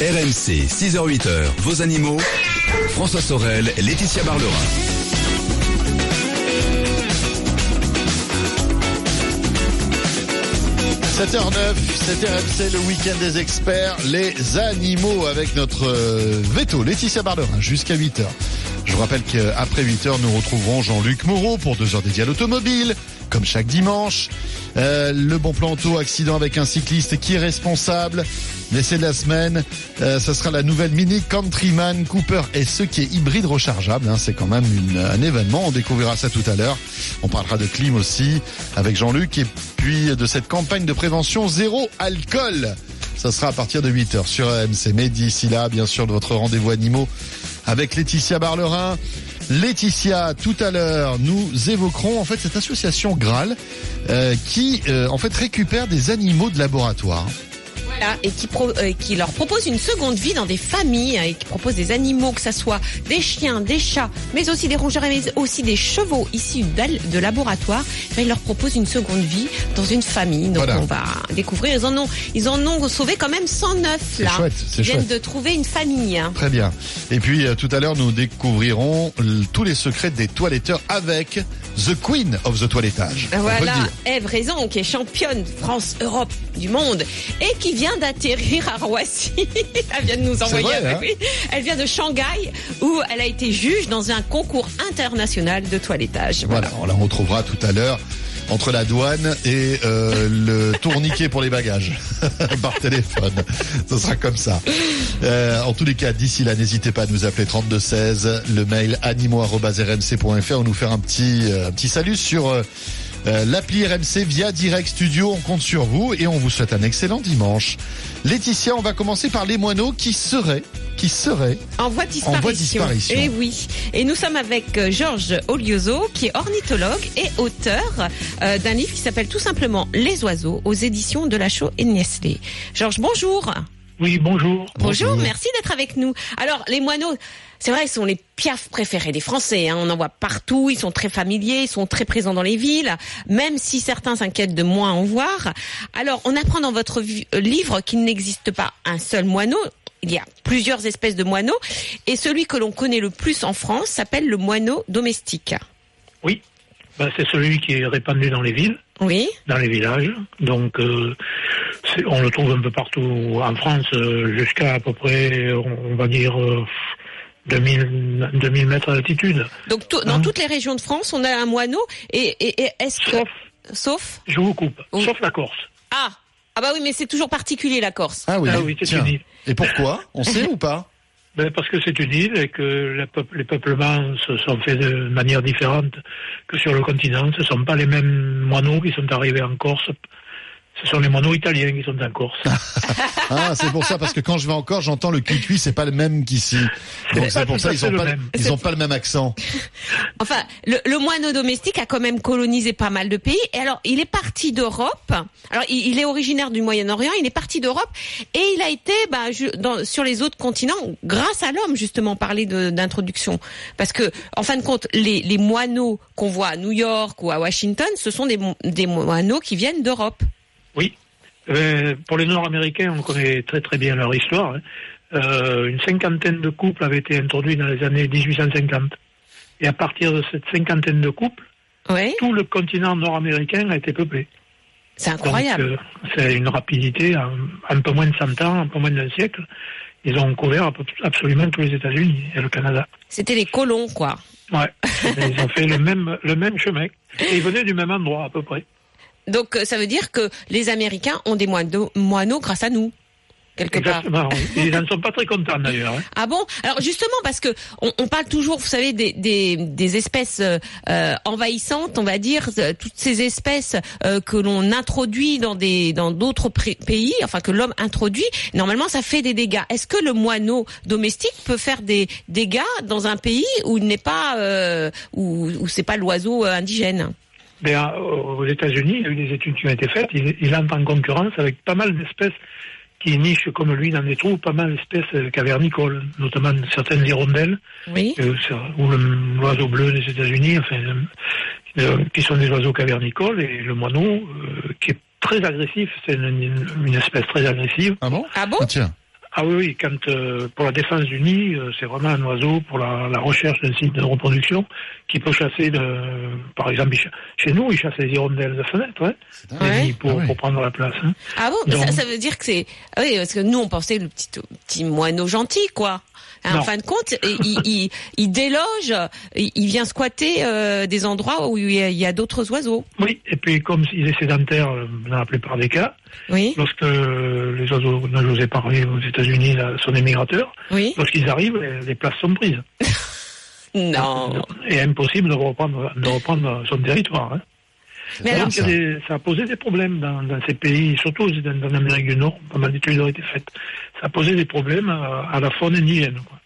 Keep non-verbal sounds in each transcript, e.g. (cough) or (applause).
RMC, 6h-8h, vos animaux. François Sorel, Laetitia Barlerin. 7h09, c'est RMC, le week-end des experts, les animaux avec notre euh, veto, Laetitia Barlerin, jusqu'à 8h. Je vous rappelle qu'après 8h, nous retrouverons Jean-Luc Moreau pour 2 heures dédiées à l'automobile, comme chaque dimanche. Euh, le bon plan accident avec un cycliste qui est responsable. L'essai de la semaine, euh, ce sera la nouvelle Mini Countryman Cooper et ce qui est hybride rechargeable. Hein, c'est quand même un événement. On découvrira ça tout à l'heure. On parlera de clim aussi avec Jean-Luc et puis de cette campagne de prévention zéro alcool. Ça sera à partir de 8h sur AMC. Mais d'ici là, bien sûr, de votre rendez-vous animaux avec Laetitia Barlerin. Laetitia, tout à l'heure, nous évoquerons en fait cette association Graal euh, qui euh, en fait récupère des animaux de laboratoire. Voilà, et qui, pro- euh, qui leur propose une seconde vie dans des familles hein, et qui propose des animaux, que ça soit des chiens, des chats, mais aussi des rongeurs et mais aussi des chevaux issus de laboratoire. Ben, ils leur proposent une seconde vie dans une famille. Donc Voilà. on va découvrir. Ils en ont, ils en ont sauvé quand même 109 C'est là. chouette, c'est Ils viennent chouette. de trouver une famille. hein. Très bien. Et puis euh, tout à l'heure, nous découvrirons tous les secrets des toiletteurs avec The Queen of the toilettage. Voilà. Eve Raison, qui est championne France, Europe, du monde, et qui vient d'atterrir à Roissy. (laughs) elle vient de nous envoyer vrai, avec hein oui. Elle vient de Shanghai, où elle a été juge dans un concours international de toilettage. Voilà, on la retrouvera tout à l'heure entre la douane et euh, le tourniquet pour les bagages (laughs) par téléphone. Ce sera comme ça. Euh, en tous les cas, d'ici là, n'hésitez pas à nous appeler 3216, le mail animaux@rmc.fr ou nous faire un petit euh, un petit salut sur euh, l'appli RMC via Direct Studio. On compte sur vous et on vous souhaite un excellent dimanche. Laetitia, on va commencer par les moineaux qui seraient qui seraient En voie de disparition. En voie de disparition. Et oui. Et nous sommes avec euh, Georges Olioso, qui est ornithologue et auteur euh, d'un livre qui s'appelle tout simplement Les oiseaux aux éditions de la Chaux et Nestlé. Georges, bonjour. Oui, bonjour. Bonjour, Bonjour. merci d'être avec nous. Alors, les moineaux, c'est vrai, ils sont les piafs préférés des Français. Hein. On en voit partout, ils sont très familiers, ils sont très présents dans les villes, même si certains s'inquiètent de moins en voir. Alors, on apprend dans votre euh, livre qu'il n'existe pas un seul moineau. Il y a plusieurs espèces de moineaux. Et celui que l'on connaît le plus en France s'appelle le moineau domestique. Oui, ben, c'est celui qui est répandu dans les villes, Oui. dans les villages. Donc, euh, on le trouve un peu partout en France, euh, jusqu'à à peu près, on, va dire, euh, 2000, 2000 mètres d'altitude. Donc, dans Hein? toutes les régions de France, on a un moineau. Et, et- et est-ce que... Sauf, Sauf je vous coupe, Oui. sauf la Corse. Ah Ah bah oui, mais c'est toujours particulier, la Corse. Ah oui, Ah oui, c'est une île. Et pourquoi? On sait ou pas? Ben, parce que c'est une île et que les peuplements se sont faits de manière différente que sur le continent. Ce ne sont pas les mêmes moineaux qui sont arrivés en Corse. Ce sont les moineaux italiens qui sont en Corse. (laughs) Ah, c'est pour ça, parce que quand je vais encore, j'entends le cuit-cuit, c'est pas le même qu'ici. Donc C'est pour ça, ils ont pas, même. ils ont pas le même accent. (laughs) Enfin, le, le moineau domestique a quand même colonisé pas mal de pays. Et alors, il est parti d'Europe. Alors, il, il est originaire du Moyen-Orient. Il est parti d'Europe et il a été bah, dans, sur les autres continents grâce à l'homme, justement, parler de- d'introduction. Parce que, en fin de compte, les, les moineaux qu'on voit à New York ou à Washington, ce sont des moineaux qui viennent d'Europe. Oui. Euh, pour les Nord-Américains, on connaît très très bien leur histoire. hein. Euh, une cinquantaine de couples avaient été introduits dans les années 1850. Et à partir de cette cinquantaine de couples, Oui, tout le continent nord-américain a été peuplé. c'est incroyable. euh, c'est une rapidité, en un peu moins de 100 ans, un peu moins d'un siècle. Ils ont couvert absolument tous les États-Unis et le Canada. C'était les colons, quoi. Ouais. (laughs) Ils ont fait le même, le même chemin. Et ils venaient du même endroit, à peu près. Donc, euh, ça veut dire que les Américains ont des moineaux, moineaux grâce à nous, quelque part. Exactement. oui. Ils n'en sont pas très contents, d'ailleurs. hein. Ah bon? Alors justement parce que on, on parle toujours, vous savez, des, des, des espèces euh, euh, envahissantes, on va dire, toutes ces espèces euh, que l'on introduit dans des dans d'autres pays, enfin que l'homme introduit. Normalement, ça fait des dégâts. Est-ce que le moineau domestique peut faire des dégâts dans un pays où il n'est pas euh, où, où c'est pas l'oiseau indigène? Euh, aux États-Unis, il y a eu des études qui ont été faites. Il, il entre en concurrence avec pas mal d'espèces qui nichent comme lui dans des trous, pas mal d'espèces euh, cavernicoles, notamment certaines hirondelles, Oui. euh, ou l'oiseau bleu des États-Unis, enfin, euh, qui sont des oiseaux cavernicoles, et le moineau, euh, qui est très agressif, c'est une espèce très agressive. Ah bon? Ah bon? Ah, Tiens. Ah oui, oui, quand euh, pour la défense du nid, euh, c'est vraiment un oiseau pour la, la recherche d'un site de reproduction qui peut chasser, de, par exemple, chez nous, il chasse les hirondelles de fenêtre, les Ouais. pour, Ah ouais. pour prendre la place. hein. Ah bon Donc- ça, ça veut dire que c'est ah oui parce que nous on pensait le petit petit moineau gentil quoi. Hein, En fin de compte, il, il, il déloge, il, vient squatter euh, des endroits où il y a, d'autres oiseaux. Oui, et puis comme il est sédentaire euh, dans la plupart des cas, Oui, lorsque euh, les oiseaux dont je vous ai parlé aux États-Unis sont des migrateurs, oui. lorsqu'ils arrivent, les, les places sont prises. (laughs) Non. Et impossible de reprendre, de reprendre son territoire. Hein. Mais alors, des- ça a posé des problèmes dans, dans ces pays, surtout dans, dans l'Amérique du Nord, pas mal d'études ont été faites. Ça a posé des problèmes à, à la faune indigène. Quoi.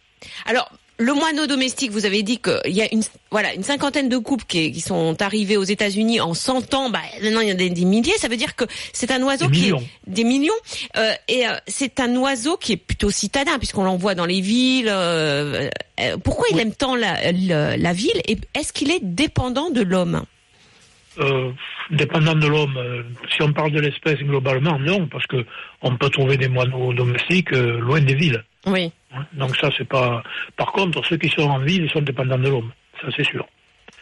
alors le moineau domestique, vous avez dit qu'il y a une voilà une cinquantaine de couples qui, qui sont arrivés aux États-Unis en 100 ans. Bah, maintenant il y en a des, des milliers. Ça veut dire que c'est un oiseau Des qui millions. est des millions. Euh, et euh, c'est un oiseau qui est plutôt citadin puisqu'on l'envoie dans les villes. euh, euh, pourquoi il aime tant la, la, la ville? Et est-ce qu'il est dépendant de l'homme? Euh, dépendant de l'homme, euh, si on parle de l'espèce globalement, non, parce que on peut trouver des moineaux domestiques euh, loin des villes. Oui. hein. Donc ça, c'est pas. Par contre, ceux qui sont en ville, sont dépendants de l'homme. Ça, c'est sûr.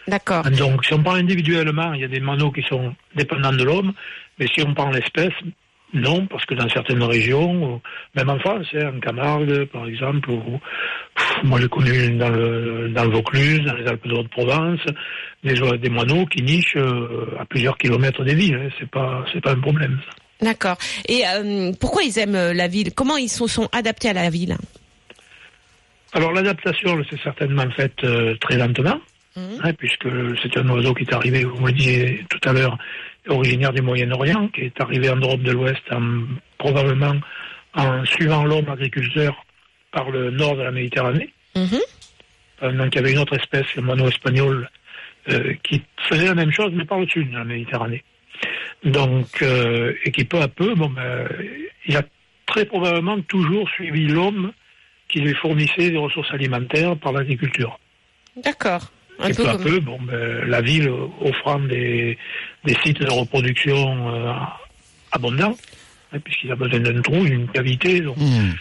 D'accord. Donc, si on parle individuellement, il y a des moineaux qui sont dépendants de l'homme, mais si on parle l'espèce, non, parce que dans certaines régions, même en France, hein, en Camargue, par exemple, ou, pff, moi j'ai connu dans le, dans le Vaucluse, dans les Alpes de Haute-Provence, des, des moineaux qui nichent euh, à plusieurs kilomètres des villes. hein. C'est pas, c'est pas un problème. D'accord. Et euh, pourquoi ils aiment euh, la ville? Comment ils se sont adaptés à la ville? Alors l'adaptation, c'est certainement faite euh, très lentement, Mhm. hein, puisque c'est un oiseau qui est arrivé, vous le disiez tout à l'heure, originaire du Moyen-Orient, qui est arrivé en Europe de l'Ouest en- probablement en suivant l'homme agriculteur par le nord de la Méditerranée. Mhm. Euh, donc il y avait une autre espèce, le moineau espagnol, euh, qui faisait la même chose, mais par le sud de la Méditerranée. Donc, euh, et qui peu à peu, bon, ben, il a très probablement toujours suivi l'homme qui lui fournissait des ressources alimentaires par l'agriculture. D'accord. Et peu peu à comme... peu, bon, ben, la ville offrant des, des sites de reproduction euh, abondants, hein, puisqu'il a besoin d'un trou, d'une cavité, donc Hmm.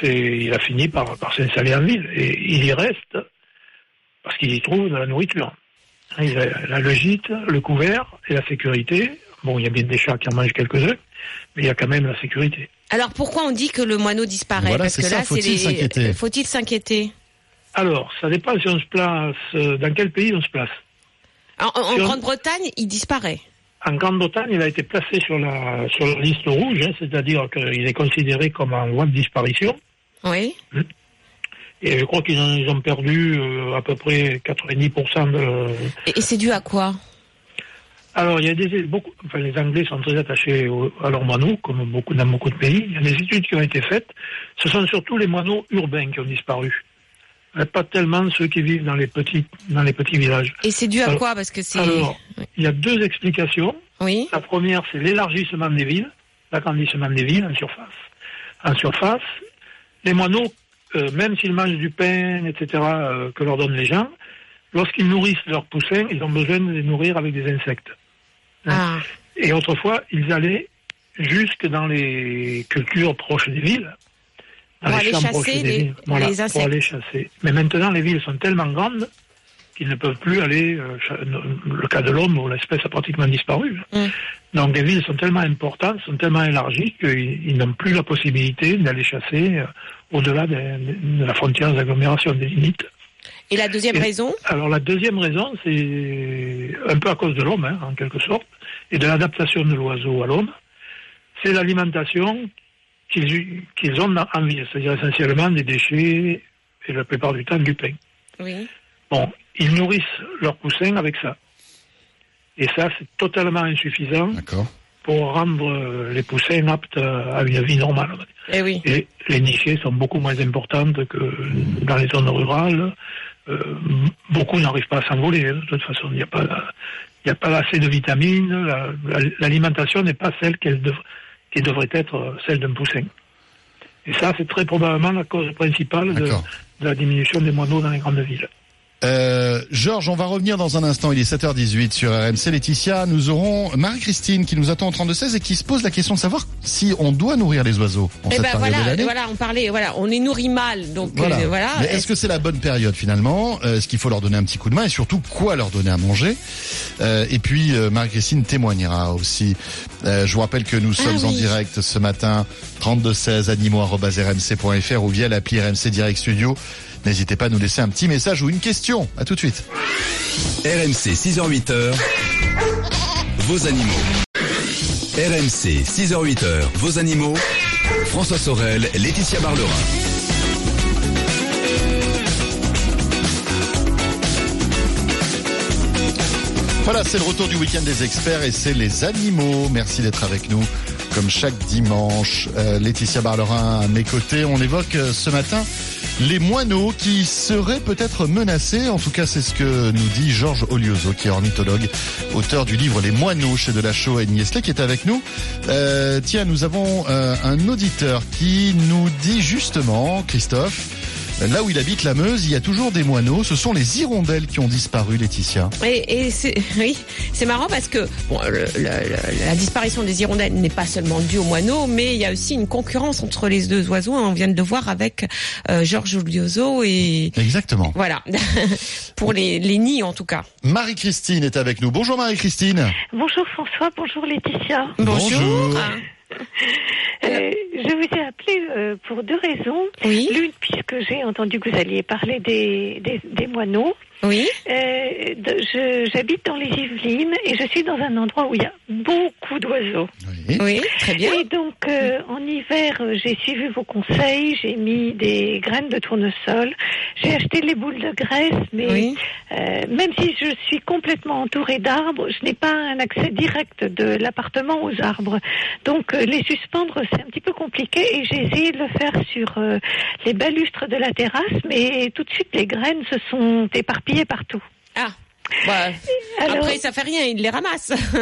c'est, il a fini par, par s'installer en ville. Et il y reste parce qu'il y trouve de la nourriture. Hein, Il il a le gîte, le couvert et la sécurité. Bon, il y a bien des chats qui en mangent quelques-uns, mais il y a quand même la sécurité. Alors pourquoi on dit que le moineau disparaît Voilà, Parce que ça, là, faut-il c'est les... s'inquiéter? Faut-il s'inquiéter? Alors, ça dépend si on se place, euh, dans quel pays on se place. En, en- en Si on- Grande-Bretagne, il disparaît. En Grande-Bretagne, il a été placé sur la, sur la liste rouge, hein, c'est-à-dire qu'il est considéré comme en voie de disparition. Oui. Et je crois qu'ils ont perdu euh, à peu près 90% de, Et, et c'est dû à quoi? Alors, il y a des beaucoup, enfin, les Anglais sont très attachés au- à leurs moineaux, comme beaucoup dans beaucoup de pays. Il y a des études qui ont été faites. Ce sont surtout les moineaux urbains qui ont disparu, pas tellement ceux qui vivent dans les petits dans les petits villages. Et c'est dû à Alors- quoi? Parce que c'est... Alors, il y a deux explications. Oui. La première, c'est l'élargissement des villes, l'agrandissement des villes en surface. En surface, les moineaux, euh, même s'ils mangent du pain, etc., euh, que leur donnent les gens, lorsqu'ils nourrissent leurs poussins, ils ont besoin de les nourrir avec des insectes. Ah. Et autrefois, ils allaient jusque dans les cultures proches des villes. Dans Pour les aller chasser des les- villes. Voilà, les insectes. Pour aller chasser. Mais maintenant, les villes sont tellement grandes qu'ils ne peuvent plus aller, euh, le cas de l'homme où l'espèce a pratiquement disparu. Mm. Donc les villes sont tellement importantes, sont tellement élargies qu'ils ils n'ont plus la possibilité d'aller chasser au-delà de, de la frontière des agglomérations, des limites. Et la deuxième Et- raison? Alors la deuxième raison, c'est un peu à cause de l'homme, hein, en quelque sorte, et de l'adaptation de l'oiseau à l'homme. C'est l'alimentation qu'ils ont dans- en ville, c'est-à-dire essentiellement des déchets et la plupart du temps du pain. Oui. Bon, ils nourrissent leurs poussins avec ça. Et ça, c'est totalement insuffisant D'accord. Pour rendre les poussins aptes à une vie normale. dire. Eh oui. Et les nichées sont beaucoup moins importantes que dans les zones rurales. Euh, beaucoup n'arrivent pas à s'envoler. hein, de toute façon, il n'y a pas, il n'y a pas assez de vitamines. la- la- L'alimentation n'est pas celle qu'elle dev- qui devrait être euh, celle d'un poussin. Et ça, c'est très probablement la cause principale de, de la diminution des moineaux dans les grandes villes. Euh, Georges, on va revenir dans un instant. Il est 7h18 sur RMC Laetitia. Nous aurons Marie-Christine qui nous attend en 32-16 et qui se pose la question de savoir si on doit nourrir les oiseaux en Eh cette ben période voilà, voilà, on parlait, voilà, on est nourri mal, donc Voilà. euh, voilà. Mais est-ce que c'est la bonne période finalement? Euh, Est-ce qu'il faut leur donner un petit coup de main? Et surtout quoi leur donner à manger? Euh, Et puis euh, Marie-Christine témoignera aussi. Euh, je vous rappelle que nous sommes en Ah oui. direct ce matin 3216 animaux@rmc.fr ou via l'appli RMC Direct Studio. N'hésitez pas à nous laisser un petit message ou une question. À tout de suite. RMC 6h-8h, vos animaux. RMC 6h-8h, vos animaux. François Sorel, Laetitia Barlerin. Voilà, c'est le retour du week-end des experts et c'est les animaux. Merci d'être avec nous comme chaque dimanche. Euh, Laetitia Barlerin à mes côtés. On évoque euh, ce matin les moineaux qui seraient peut-être menacés. En tout cas, c'est ce que nous dit Georges Olioso, qui est ornithologue, auteur du livre Les moineaux chez Delachaux et Niestlé, qui est avec nous. Euh, tiens, nous avons euh, un auditeur qui nous dit justement, Christophe, Là où il habite la Meuse, il y a toujours des moineaux. Ce sont les hirondelles qui ont disparu, Laetitia. Et, et c'est (laughs) oui, c'est marrant parce que bon, le- le- le- la disparition des hirondelles n'est pas seulement due aux moineaux, mais il y a aussi une concurrence entre les deux oiseaux. On vient de le voir avec euh, Georges Julioso et Exactement. voilà (laughs) pour les, les nids en tout cas. Marie-Christine est avec nous. Bonjour Marie-Christine. Bonjour François, bonjour Laetitia. Bonjour. Euh, je vous ai appelé euh, pour deux raisons. Oui, L'une, puisque j'ai entendu que vous alliez parler des, des, des moineaux. oui. Euh, de- J'habite dans les Yvelines et je suis dans un endroit où il y a beaucoup d'oiseaux. Oui. Oui, très bien. Et donc, euh, en hiver, j'ai suivi vos conseils, j'ai mis des graines de tournesol, j'ai acheté les boules de graisse, mais Oui. euh, même si je suis complètement entourée d'arbres, je n'ai pas un accès direct de l'appartement aux arbres. Donc, euh, les suspendre, c'est un petit peu compliqué et j'ai essayé de le faire sur euh, les balustres de la terrasse, mais tout de suite, les graines se sont éparpillées partout. Ah. Bah, Alors- après, ça fait rien, il les ramasse. (laughs)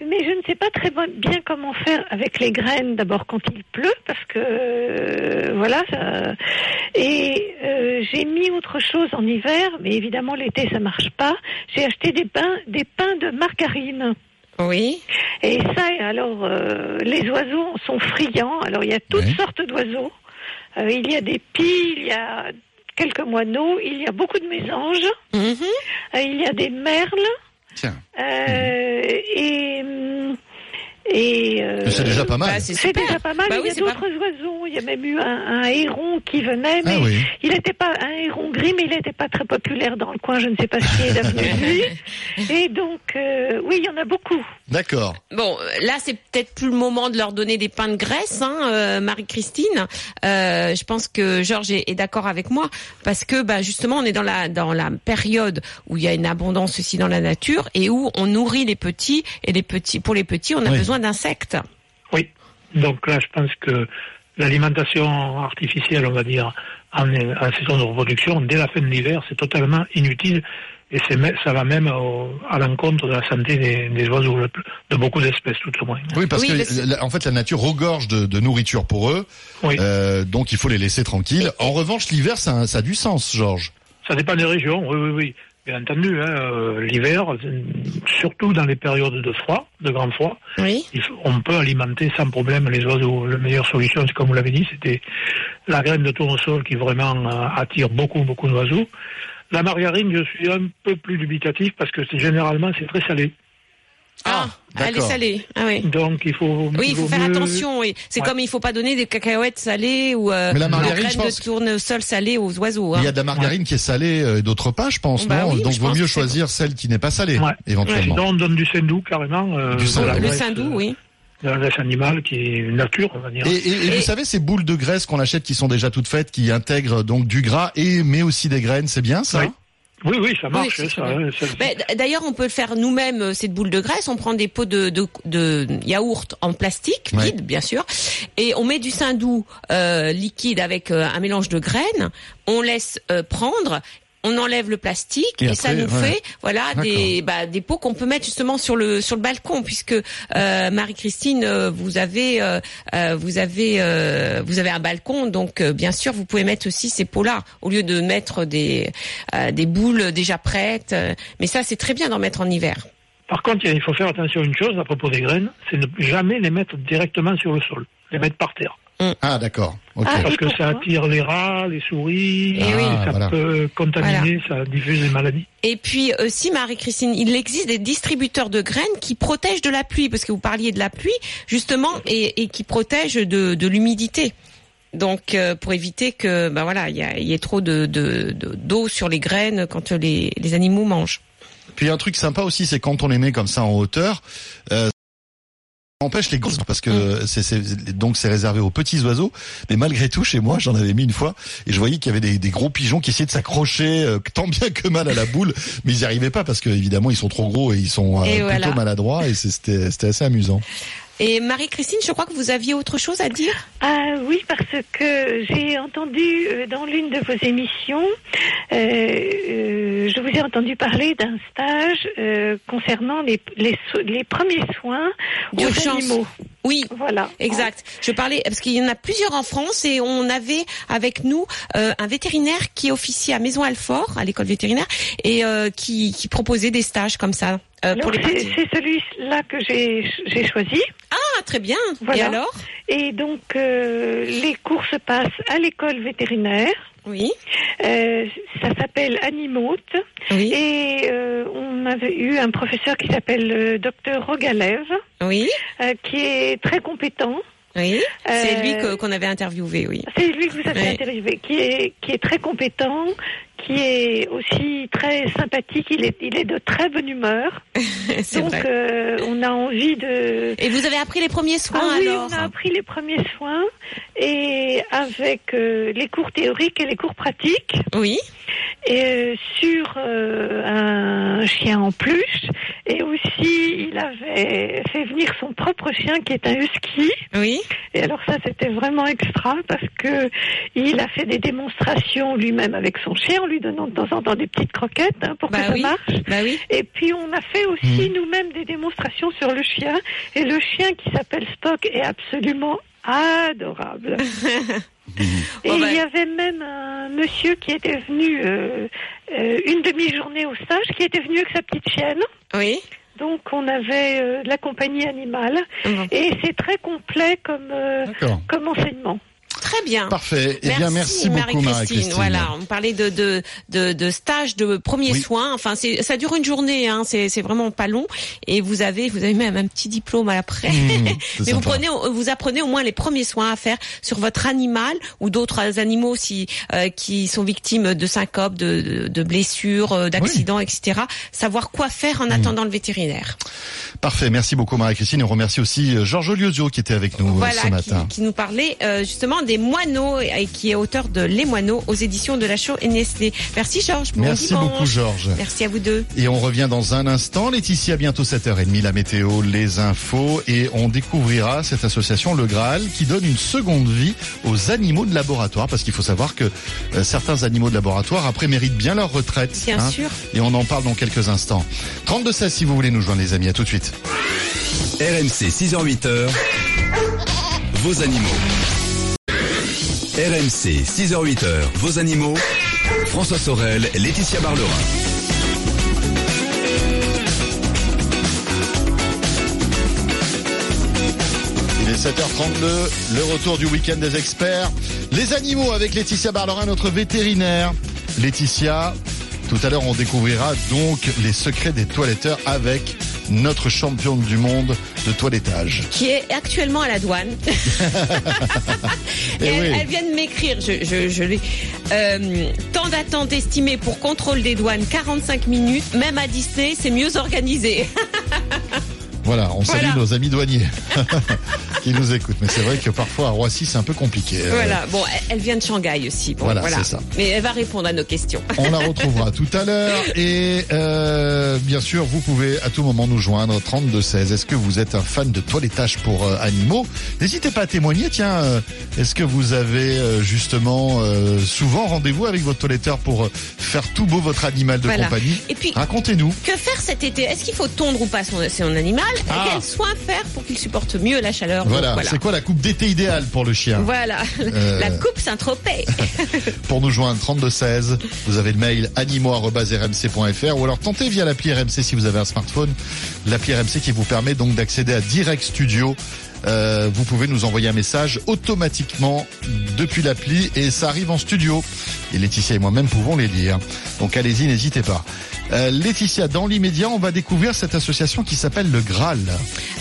Mais je ne sais pas très bien comment faire avec les graines d'abord quand il pleut parce que euh, voilà ça- et euh, j'ai mis autre chose en hiver mais évidemment l'été ça marche pas j'ai acheté des pains des pains de margarine oui. et ça alors euh, les oiseaux sont friands alors il y a toutes Oui. sortes d'oiseaux Euh, il y a des pies il y a quelques moineaux il y a beaucoup de mésanges Mhm. euh, il y a des merles Tiens, euh, et et euh, c'est déjà pas mal. Bah, c'est déjà pas mal. Bah il y a pas- d'autres oiseaux. Il y a même eu un, un héron qui venait, mais ah oui. il n'était pas un héron gris, mais il n'était pas très populaire dans le coin. Je ne sais pas ce qui est devenu. (laughs) Et donc, euh, oui, il y en a beaucoup. D'accord. Bon, là, c'est peut-être plus le moment de leur donner des pains de graisse, hein, euh, Marie-Christine. Euh, je pense que Georges est, est d'accord avec moi parce que, bah, justement, on est dans la dans la période où il y a une abondance aussi dans la nature et où on nourrit les petits et les petits pour les petits, on a Oui. besoin d'insectes. Oui. Donc là, je pense que l'alimentation artificielle, on va dire, en, en saison de reproduction, dès la fin de l'hiver, c'est totalement inutile. Et ça va même au- à l'encontre de la santé des, des oiseaux, de beaucoup d'espèces, tout au moins. Oui, parce Oui, que la- en fait la nature regorge de, de nourriture pour eux, Oui. euh, donc il faut les laisser tranquilles. En revanche, l'hiver, ça a du sens, Georges. Ça dépend des régions, oui, oui, oui. Bien entendu, hein, euh, l'hiver, surtout dans les périodes de froid, de grand froid, Oui. on peut alimenter sans problème les oiseaux. La meilleure solution, c'est comme vous l'avez dit, c'était la graine de tournesol qui vraiment euh, attire beaucoup, beaucoup d'oiseaux. La margarine, je suis un peu plus dubitatif parce que c'est généralement c'est très salé. Ah, elle est salée. Ah oui. Donc il faut. Oui, il faut faire mieux- attention. Oui. C'est Ouais. comme il faut pas donner des cacahuètes salées ou euh, Mais la des margarine, graines je pense de que- tournesol salées aux oiseaux. hein. Il y a de la margarine qui est salée euh, et d'autres pas, je pense, Bah non oui, Donc vaut mieux choisir celle qui n'est pas salée, Ouais. éventuellement. Sinon, on donne du saindoux carrément. euh, Du la Le euh, oui. De la graisse animale qui est nature, on va dire. Et, et- et Et- vous savez ces boules de graisse qu'on achète qui sont déjà toutes faites, qui intègrent donc du gras et mais aussi des graines, c'est bien ça? Oui. Oui, oui, ça marche. c'est hein, ça, hein, ça- D'ailleurs, on peut le faire nous-mêmes, euh, cette boule de graisse. On prend des pots de, de, de yaourt en plastique, Ouais. vide bien sûr, et on met du saindoux euh, liquide avec euh, un mélange de graines. On laisse euh, prendre. On enlève le plastique Et et, ça nous ouais. fait voilà des bah, des pots qu'on peut mettre justement sur le sur le balcon puisque euh, Marie-Christine euh, vous avez euh, vous avez euh, vous avez un balcon donc euh, bien sûr vous pouvez mettre aussi ces pots là au lieu de mettre des euh, des boules déjà prêtes mais ça c'est très bien d'en mettre en hiver. Par contre, il faut faire attention à une chose à propos des graines, c'est ne jamais les mettre directement sur le sol, les mettre par terre. Ah, d'accord. Ah, Parce que ça attire les rats, les souris, Eh oui. ça voilà. peut contaminer, ça diffuse des maladies. Et puis aussi, Marie-Christine, il existe des distributeurs de graines qui protègent de la pluie, parce que vous parliez de la pluie, justement, et, et qui protègent de, de l'humidité. Donc, euh, pour éviter que, ben voilà, il y, ait trop de de- de- d'eau sur les graines quand les, les animaux mangent. Puis un truc sympa aussi, c'est quand on les met comme ça en hauteur, euh, empêche les grosses parce que Mm. c'est c'est- donc c'est réservé aux petits oiseaux. Mais malgré tout, chez moi, j'en avais mis une fois et je voyais qu'il y avait des, des gros pigeons qui essayaient de s'accrocher euh, tant bien que mal à la boule, mais ils n'y arrivaient pas parce que évidemment ils sont trop gros et ils sont euh, Et plutôt voilà. maladroits et c'était assez amusant. Et Marie-Christine, je crois que vous aviez autre chose à dire? Ah oui, parce que j'ai entendu euh, dans l'une de vos émissions, euh, euh, je vous ai entendu parler d'un stage euh, concernant les, les, so- les premiers soins aux animaux. Oui, Voilà. Exact. Je parlais parce qu'il y en a plusieurs en France et on avait avec nous euh, un vétérinaire qui officie à Maison Alfort, à l'école vétérinaire, et euh, qui, qui proposait des stages comme ça euh, c'est celui-là que j'ai choisi. Ah, très bien. Voilà. Et alors Et donc, euh, les cours se passent à l'école vétérinaire. Oui, Euh, ça s'appelle Animote. oui, Et euh, on avait eu un professeur qui s'appelle le docteur Rogalev, oui, qui est très compétent. oui. C'est lui qu'on avait interviewé, oui. C'est lui que vous avez interviewé, qui est, qui est très compétent, qui est aussi très sympathique, il est, il est de très bonne humeur. (laughs) Donc, vrai. euh, on a envie de... Et vous avez appris les premiers soins ah oui, alors on a appris les premiers soins et avec euh, les cours théoriques et les cours pratiques Oui, et euh, sur euh, un chien en peluche et aussi il avait fait venir son propre chien qui est un husky oui. et alors ça c'était vraiment extra parce que il a fait des démonstrations lui-même avec son chien lui donnant de temps en temps des petites croquettes hein, pour Bah que ça marche Bah oui. et puis on a fait aussi nous-mêmes des démonstrations sur le chien. Et le chien qui s'appelle Spock est absolument adorable. (laughs) Et bah. il y avait même un monsieur qui était venu euh, euh, une demi-journée au stage, qui était venu avec sa petite chienne. Oui. Donc on avait euh, de la compagnie animale. Et c'est très complet comme, euh, comme enseignement. Très bien. Parfait. Eh bien, merci beaucoup, Marie-Christine. Voilà, on parlait de de de, de stage de premiers Oui. soins. Enfin, c'est ça dure une journée. Hein, c'est c'est vraiment pas long. Et vous avez vous avez même un petit diplôme après. Mmh, (laughs) Mais vous prenez vous apprenez au moins les premiers soins à faire sur votre animal ou d'autres animaux si euh, qui sont victimes de syncope, de de, blessures, euh, d'accidents, etc. Savoir quoi faire Mmh. en attendant le vétérinaire. Parfait. Merci beaucoup, Marie-Christine. Et on remercie aussi euh, Georges Liozio qui était avec nous euh, Voilà, ce qui, matin. qui nous parlait euh, justement des moineaux et, et qui est auteur de Les Moineaux aux éditions de la Chaux et Nestlé. Merci Georges. Bon Merci dimanche. beaucoup, Georges. Merci à vous deux. Et on revient dans un instant. Laetitia, bientôt 7h30, la météo, les infos. Et on découvrira cette association Le Graal qui donne une seconde vie aux animaux de laboratoire. Parce qu'il faut savoir que euh, certains animaux de laboratoire, après, méritent bien leur retraite. Bien hein. sûr. Et on en parle dans quelques instants. 32 16 si vous voulez nous joindre, les amis. À tout de suite. RMC 6h-8h, vos animaux. RMC 6h-8h, vos animaux. François Sorel, Laetitia Barlerin. Il est 7h32, le retour du week-end des experts. Les animaux avec Laetitia Barlerin, notre vétérinaire. Laetitia, tout à l'heure on découvrira donc les secrets des toiletteurs avec notre championne du monde de toilettage. Qui est actuellement à la douane. (laughs) Eh Et elle, oui. elle vient de m'écrire, je, je, je l'ai. Euh, temps d'attente estimé pour contrôle des douanes 45 minutes. Même à Disney, c'est mieux organisé. (laughs) Voilà, on salue Voilà. nos amis douaniers. (laughs) qui nous écoutent. Mais c'est vrai que parfois à Roissy, c'est un peu compliqué. Euh, Voilà, bon, elle- vient de Shanghai aussi. Bon, Voilà, c'est ça. Mais elle va répondre à nos questions. (laughs) On la retrouvera tout à l'heure et euh, bien sûr vous pouvez à tout moment nous joindre 32 16. Est-ce que vous êtes un fan de toilettage pour euh, animaux? N'hésitez pas à témoigner. Tiens, euh, est-ce que vous avez euh, justement euh, souvent rendez-vous avec votre toiletteur pour faire tout beau votre animal de Voilà. compagnie? Et puis, Racontez-nous. que faire cet été? Est-ce qu'il faut tondre ou pas son, son animal? Ah. Quels soins faire pour qu'il supporte mieux la chaleur? Voilà, c'est quoi la coupe d'été idéale pour le chien Voilà, Euh. la coupe Saint-Tropez. (laughs) Pour nous joindre 32 16, vous avez le mail animaux@rmc.fr ou alors tentez via l'appli RMC si vous avez un smartphone, l'appli RMC qui vous permet donc d'accéder à Direct Studio. Euh, vous pouvez nous envoyer un message automatiquement depuis l'appli et ça arrive en studio. Et Laetitia et moi-même pouvons les lire. Donc allez-y, n'hésitez pas. Euh, Laetitia, dans l'immédiat, on va découvrir cette association qui s'appelle le Graal.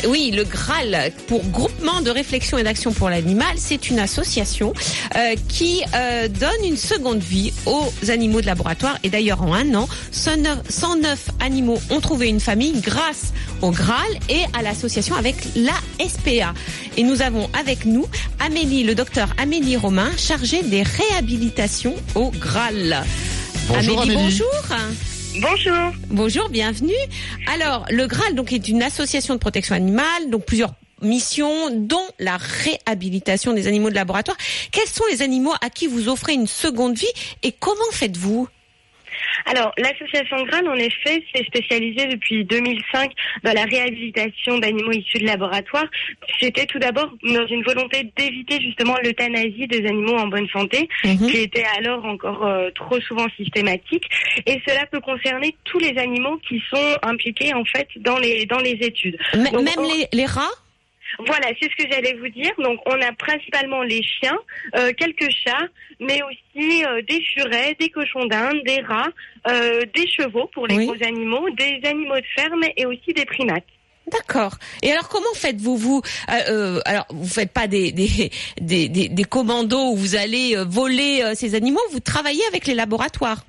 Oui, le Graal pour Groupement de réflexion et d'action pour l'animal, c'est une association euh, qui euh, donne une seconde vie aux animaux de laboratoire. Et d'ailleurs, en un an, 109, 109 animaux ont trouvé une famille grâce au Graal et à l'association avec la SPA. Et nous avons avec nous Amélie, le docteur Amélie Romain, chargée des réhabilitations au Graal. Bonjour Amélie. bonjour. Bonjour. Bonjour, bienvenue. Alors, le Graal donc est une association de protection animale, donc plusieurs missions, dont la réhabilitation des animaux de laboratoire. Quels sont les animaux à qui vous offrez une seconde vie et comment faites-vous? Alors, l'association Graal, en effet, s'est spécialisée depuis 2005 dans la réhabilitation d'animaux issus de laboratoire. C'était tout d'abord dans une volonté d'éviter justement l'euthanasie des animaux en bonne santé, Mhm. qui était alors encore euh, trop souvent systématique. Et cela peut concerner tous les animaux qui sont impliqués en fait dans les dans les études. M- Donc, Même on- les, les rats? Voilà, c'est ce que j'allais vous dire. Donc, on a principalement les chiens, euh, quelques chats, mais aussi euh, des furets, des cochons d'Inde, des rats, euh, des chevaux pour les Oui. gros animaux, des animaux de ferme et aussi des primates. D'accord. Et alors comment faites-vous vous euh, euh, Alors vous faites pas des des, des, des, des commandos où vous allez voler euh, ces animaux, vous travaillez avec les laboratoires?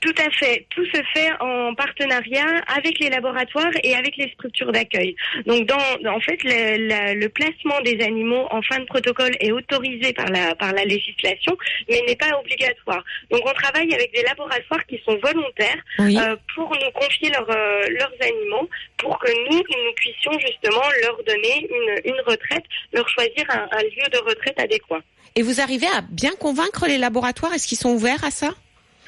Tout à fait. Tout se fait en partenariat avec les laboratoires et avec les structures d'accueil. Donc, dans, en fait, le, la- le placement des animaux en fin de protocole est autorisé par la, par la législation, mais n'est pas obligatoire. Donc, on travaille avec des laboratoires qui sont volontaires Oui. euh, pour nous confier leurs euh, leurs animaux, pour que nous, nous puissions justement leur donner une, une retraite, leur choisir un, un lieu de retraite adéquat. Et vous arrivez à bien convaincre les laboratoires? Est-ce qu'ils sont ouverts à ça?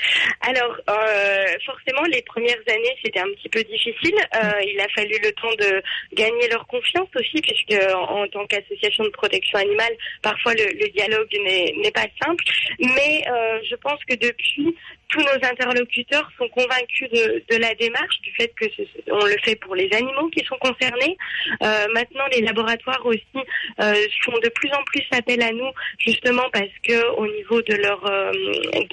(laughs) Alors, euh, forcément, les premières années, c'était un petit peu difficile. Euh, il a fallu le temps de gagner leur confiance aussi, puisque en, tant qu'association de protection animale, parfois le, dialogue n'est n'est pas simple. Mais euh, je pense que depuis, tous nos interlocuteurs sont convaincus de, de la démarche, du fait que ce- on le fait pour les animaux qui sont concernés. Euh, maintenant, les laboratoires aussi euh, font de plus en plus appel à nous, justement parce que au niveau de leur euh,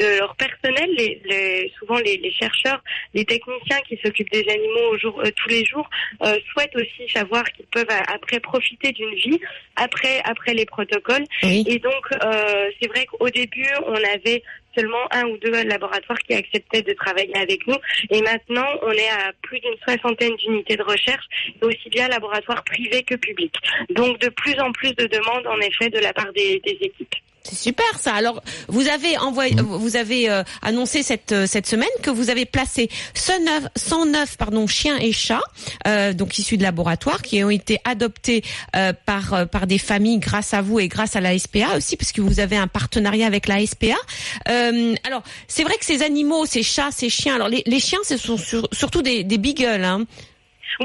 de leur personnel, les, les- souvent les, les chercheurs, les techniciens qui s'occupent des animaux au jour, euh, tous les jours euh, souhaitent aussi savoir qu'ils peuvent euh, après profiter d'une vie après après les protocoles. Oui. Et donc, euh, c'est vrai qu'au début, on avait seulement un ou deux laboratoires qui acceptaient de travailler avec nous. Et maintenant, on est à plus d'une soixantaine d'unités de recherche, aussi bien laboratoires privés que publics. Donc, de plus en plus de demandes, en effet, de la part des, des équipes. C'est super ça. Alors vous avez envoyé, vous avez euh, annoncé cette euh, cette semaine que vous avez placé 109, 109 pardon chiens et chats euh, donc issus de laboratoires qui ont été adoptés euh, par par des familles grâce à vous et grâce à la SPA aussi parce que vous avez un partenariat avec la SPA. Euh, alors c'est vrai que ces animaux, ces chats, ces chiens. Alors les, les chiens ce sont sur- surtout des des beagles. Hein.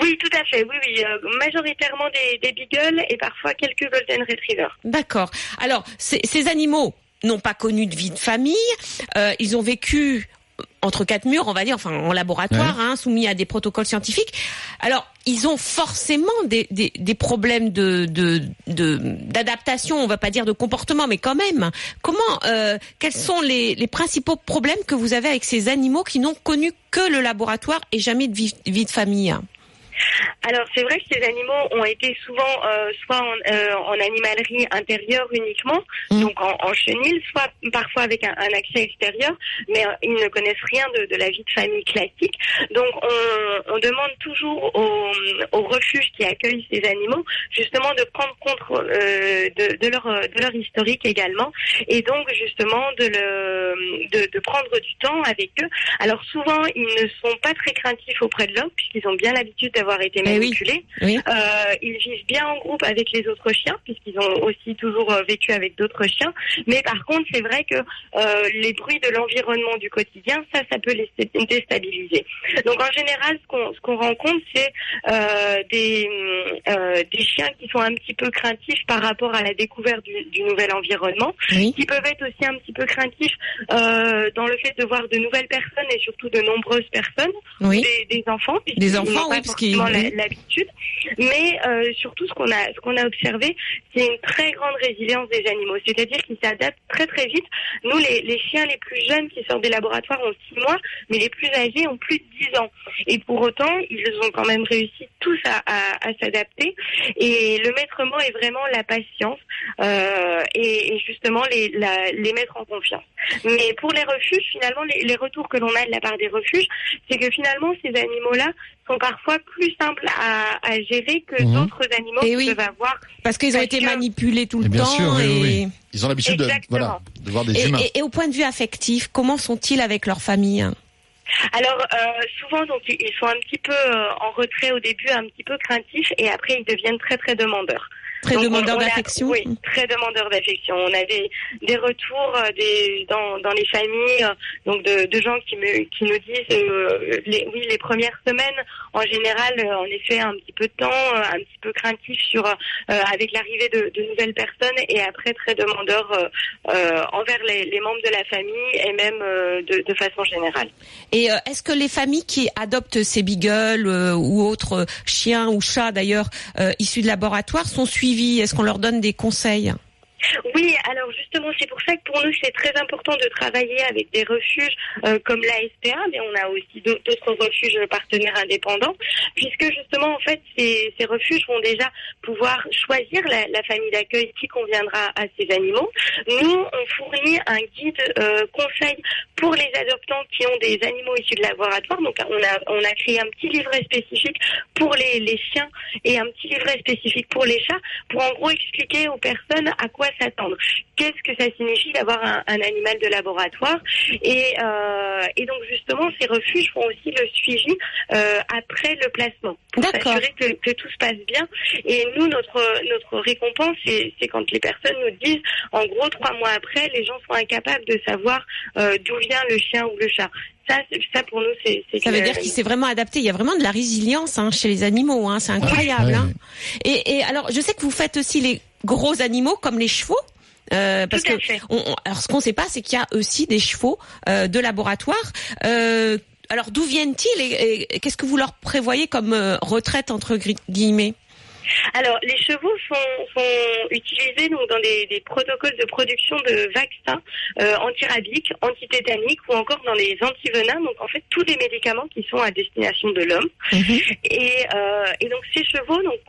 Oui, tout à fait. Oui, oui. euh, majoritairement des, des beagles et parfois quelques golden retrievers. D'accord. Alors, ces, ces animaux n'ont pas connu de vie de famille. Euh, ils ont vécu entre quatre murs, on va dire, enfin en laboratoire, hein, soumis à des protocoles scientifiques. Alors, ils ont forcément des, des, des problèmes de de- de- d'adaptation, on va pas dire de comportement, mais quand même. Comment, euh, quels sont les, les principaux problèmes que vous avez avec ces animaux qui n'ont connu que le laboratoire et jamais de vie, vie de famille? Alors c'est vrai que ces animaux ont été souvent euh, soit en, euh, en, animalerie intérieure uniquement, Mm. donc en, en chenille, soit parfois avec un, un accès extérieur, mais euh, ils ne connaissent rien de, de, la vie de famille classique. Donc on, on demande toujours aux, aux, refuges qui accueillent ces animaux justement de prendre compte de, de, leur, de leur historique également, et donc justement de, le, de, de prendre du temps avec eux. Alors souvent ils ne sont pas très craintifs auprès de l'homme puisqu'ils ont bien l'habitude d'avoir été Eh oui. manipulés. Oui. Euh, ils vivent bien en groupe avec les autres chiens, puisqu'ils ont aussi toujours euh, vécu avec d'autres chiens. Mais par contre, c'est vrai que euh, les bruits de l'environnement du quotidien, ça, ça peut les dé- déstabiliser. Donc en général, ce qu'on ce qu'on rencontre, c'est euh, des, des chiens qui sont un petit peu craintifs par rapport à la découverte du, du nouvel environnement, Oui. qui peuvent être aussi un petit peu craintifs dans le fait de voir de nouvelles personnes et surtout de nombreuses personnes des, des enfants, Des enfants, oui, parce qu'ils- l'habitude. Mais euh, surtout, ce qu'on a, ce qu'on a observé, c'est une très grande résilience des animaux. C'est-à-dire qu'ils s'adaptent très très vite. Nous, les, les chiens les plus jeunes qui sortent des laboratoires ont 6 mois, mais les plus âgés ont plus de 10 ans. Et pour autant, ils ont quand même réussi tous à, à, à s'adapter. Et le maître mot est vraiment la patience euh, et, et justement les, la, les mettre en confiance. Mais pour les refuges, finalement, les, les retours que l'on a de la part des refuges, c'est que finalement, ces animaux-là sont parfois plus simples à, à gérer que Mhm. d'autres animaux Et qu'ils oui. peuvent avoir. Parce qu'ils ont été que- manipulés tout Et le bien temps. sûr, et... oui, oui. Ils ont l'habitude de, Exactement. voilà, de voir des Et, humains. et- et au point de vue affectif, comment sont-ils avec leur famille? Alors euh, souvent, donc ils ils sont un petit peu euh, en retrait au début, un petit peu craintifs, et après ils deviennent très très demandeurs. Très Donc, a- d'affection Oui, très demandeurs d'affection. On a des, retours euh, des, dans, dans les familles, euh, donc de, de gens qui, me, qui nous disent, euh, les, oui, les premières semaines, en général, euh, en effet, un petit peu de temps, euh, un petit peu craintif sur, euh, avec l'arrivée de, de nouvelles personnes, et après très demandeurs euh, euh, envers les, les membres de la famille et même euh, de, de façon générale. Et euh, est-ce que les familles qui adoptent ces beagles euh, ou autres euh, chiens ou chats d'ailleurs euh, issus de laboratoires sont suivies Est-ce qu'on leur donne des conseils? Oui, alors justement, c'est pour ça que pour nous, c'est très important de travailler avec des refuges euh, comme la SPA, mais on a aussi d'autres refuges partenaires indépendants, puisque justement, en fait, ces, refuges vont déjà pouvoir choisir la, la famille d'accueil qui conviendra à ces animaux. Nous, on fournit un guide euh, conseil pour les adoptants qui ont des animaux issus de laboratoire. Donc, on a, on a créé un petit livret spécifique pour les, les chiens et un petit livret spécifique pour les chats, pour en gros expliquer aux personnes à quoi s'attendre. Qu'est-ce que ça signifie d'avoir un, un animal de laboratoire et, euh, et donc justement, ces refuges font aussi le suivi euh, après le placement pour s'assurer que, que tout se passe bien. Et nous, notre notre récompense, c'est quand les personnes nous disent, en gros, trois mois après, les gens sont incapables de savoir euh, d'où vient le chien ou le chat. Ça, ça pour nous, c'est Ça veut dire qu'il s'est vraiment adapté. Il y a vraiment de la résilience hein, chez les animaux. Hein. C'est incroyable. Ouais, hein. et alors, je sais que vous faites aussi les gros animaux comme les chevaux. Euh, parce que fait. on, on- alors ce qu'on ne sait pas, c'est qu'il y a aussi des chevaux euh, de laboratoire. Euh, alors d'où viennent-ils et, et qu'est-ce que vous leur prévoyez comme retraite entre gui- guillemets? Alors, les chevaux sont, sont utilisés donc, dans des, des protocoles de production de vaccins euh, antirabiques, antitétaniques ou encore dans les antivenins. Donc, en fait, tous les médicaments qui sont à destination de l'homme. Et, euh, et donc, ces chevaux, donc,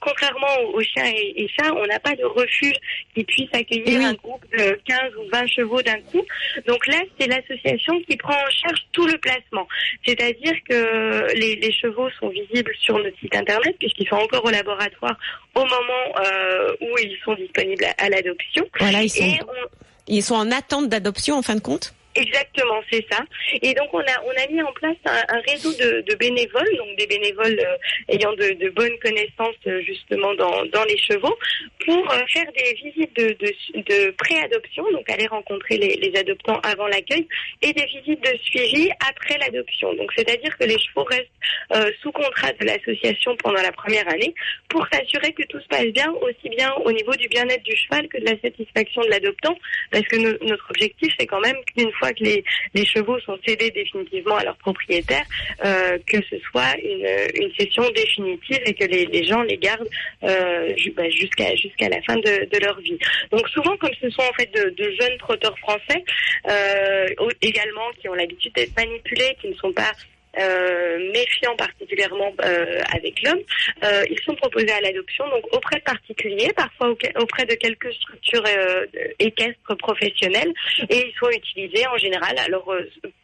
contrairement aux, chiens et, et chats, on n'a pas de refuge qui puisse accueillir oui. un groupe de 15 ou 20 chevaux d'un coup. Donc là, c'est l'association qui prend en charge tout le placement. C'est-à-dire que les, les chevaux sont visibles sur notre site internet puisqu'ils sont encore au laboratoire au moment euh, où ils sont disponibles à, à l'adoption. Voilà, ils sont Et on, ils sont en attente d'adoption en fin de compte? Exactement, c'est ça. Et donc on a on a mis en place un, réseau de, de bénévoles, donc des bénévoles euh, ayant de, de bonnes connaissances euh, justement dans, dans les chevaux, pour euh, faire des visites de, de, de pré-adoption, donc aller rencontrer les, les adoptants avant l'accueil, et des visites de suivi après l'adoption. Donc c'est-à-dire que les chevaux restent sous contrat de l'association pendant la première année pour s'assurer que tout se passe bien, aussi bien au niveau du bien-être du cheval que de la satisfaction de l'adoptant, parce que no- notre objectif c'est quand même qu'une fois que les, chevaux sont cédés définitivement à leur propriétaire, euh, que ce soit une, session définitive et que les, gens les gardent euh, bah, jusqu'à la fin de, leur vie. Donc souvent, comme ce sont en fait de, jeunes trotteurs français, euh, également qui ont l'habitude d'être manipulés, qui ne sont pas euh, méfiants particulièrement euh, avec l'homme, euh, ils sont proposés à l'adoption donc auprès de particuliers, parfois auprès de quelques structures euh, équestres professionnelles, et ils sont utilisés en général, alors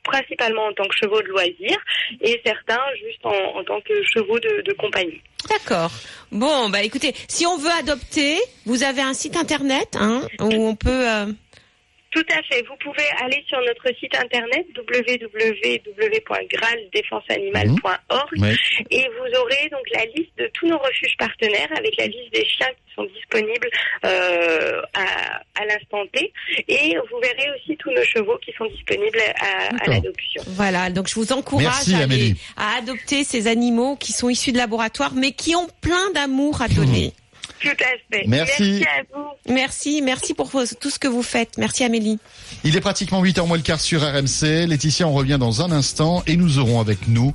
principalement en tant que chevaux de loisirs et certains juste en, tant que chevaux de, de compagnie. D'accord. Bon, bah écoutez, si on veut adopter, vous avez un site internet hein, où on peut. Tout à fait. Vous pouvez aller sur notre site internet www.graldéfenseanimale.org Ouais. et vous aurez donc la liste de tous nos refuges partenaires avec la liste des chiens qui sont disponibles euh, à, à l'instant T et vous verrez aussi tous nos chevaux qui sont disponibles à, l'adoption. Voilà, donc je vous encourage Merci, à, aller- Amélie. à adopter ces animaux qui sont issus de laboratoire, mais qui ont plein d'amour à donner. Tout à fait. Merci. à vous. Merci, merci pour vos- tout ce que vous faites. Merci Amélie. Il est pratiquement 8h moins le quart sur RMC. Laetitia, on revient dans un instant et nous aurons avec nous,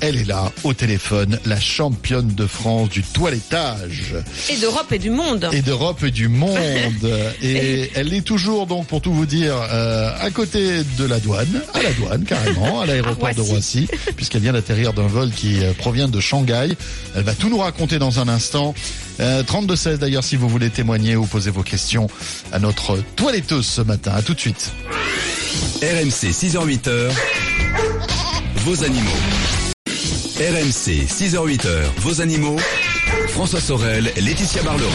elle est là, au téléphone, la championne de France du toilettage Et d'Europe et du monde. et d'Europe et du monde. (laughs) Et elle est toujours, donc, pour tout vous dire, euh, à côté de la douane, à la douane carrément, à l'aéroport À de Roissy, puisqu'elle vient d'atterrir d'un vol qui euh, provient de Shanghai. Elle va tout nous raconter dans un instant. Euh, 32-16 d'ailleurs si vous voulez témoigner ou poser vos questions à notre toiletteuse ce matin. À tout de suite. RMC 6h-8h, vos animaux. RMC 6h-8h, vos animaux. François Sorel, Laetitia Barlerin.